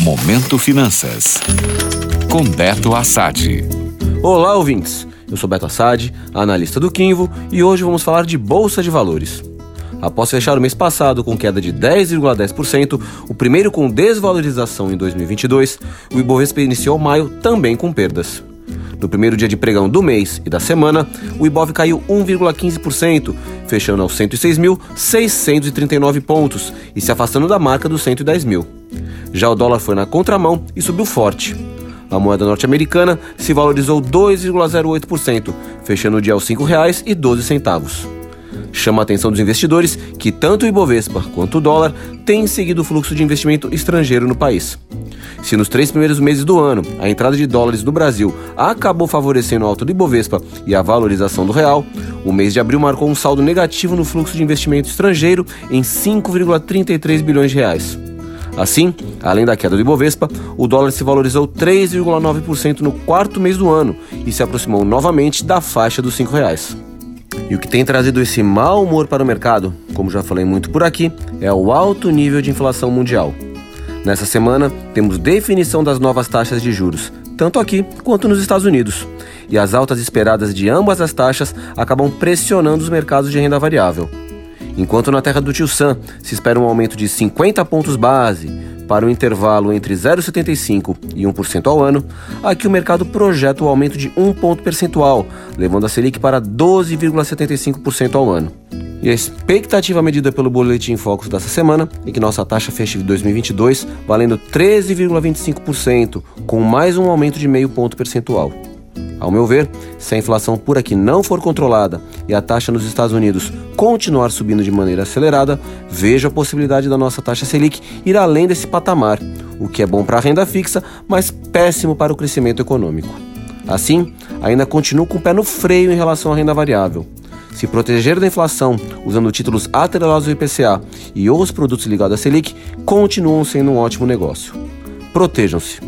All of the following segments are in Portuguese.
Momento Finanças. Com Beto Assad. Olá, ouvintes. Eu sou Beto Assad, analista do Quinvo, e hoje vamos falar de Bolsa de Valores. Após fechar o mês passado com queda de 10,10%, o primeiro com desvalorização em 2022, o Ibovespa iniciou maio também com perdas. No primeiro dia de pregão do mês e da semana, o Ibov caiu 1,15%, fechando aos 106.639 pontos e se afastando da marca dos 110 mil. Já o dólar foi na contramão e subiu forte. A moeda norte-americana se valorizou 2,08%, fechando o dia aos R$ 5,12. Chama a atenção dos investidores que tanto o Ibovespa quanto o dólar têm seguido o fluxo de investimento estrangeiro no país. Se nos três primeiros meses do ano a entrada de dólares do Brasil acabou favorecendo o alto do Ibovespa e a valorização do real, o mês de abril marcou um saldo negativo no fluxo de investimento estrangeiro em 5,33 bilhões de reais. Assim, além da queda do Ibovespa, o dólar se valorizou 3,9% no quarto mês do ano e se aproximou novamente da faixa dos 5 reais. E o que tem trazido esse mau humor para o mercado, como já falei muito por aqui, é o alto nível de inflação mundial. Nessa semana, temos definição das novas taxas de juros, tanto aqui quanto nos Estados Unidos. E as altas esperadas de ambas as taxas acabam pressionando os mercados de renda variável. Enquanto na terra do Tio Sam se espera um aumento de 50 pontos base para um intervalo entre 0,75% e 1% ao ano, aqui o mercado projeta o aumento de 1 ponto percentual, levando a Selic para 12,75% ao ano. E a expectativa medida pelo Boletim Focus dessa semana é que nossa taxa feche de 2022 valendo 13,25%, com mais um aumento de meio ponto percentual. Ao meu ver, se a inflação por aqui não for controlada e a taxa nos Estados Unidos continuar subindo de maneira acelerada, vejo a possibilidade da nossa taxa Selic ir além desse patamar, o que é bom para a renda fixa, mas péssimo para o crescimento econômico. Assim, ainda continuo com o pé no freio em relação à renda variável. Se proteger da inflação usando títulos atrelados ao IPCA e outros produtos ligados à Selic continuam sendo um ótimo negócio. Protejam-se.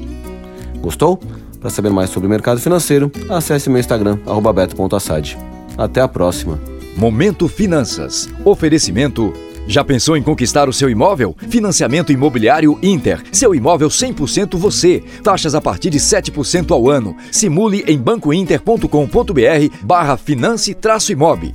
Gostou? Para saber mais sobre o mercado financeiro, acesse meu Instagram, beto.assad. Até a próxima. Momento Finanças. Oferecimento já pensou em conquistar o seu imóvel? Financiamento Imobiliário Inter. Seu imóvel 100% você. Taxas a partir de 7% ao ano. Simule em bancointer.com.br barra finance-imob.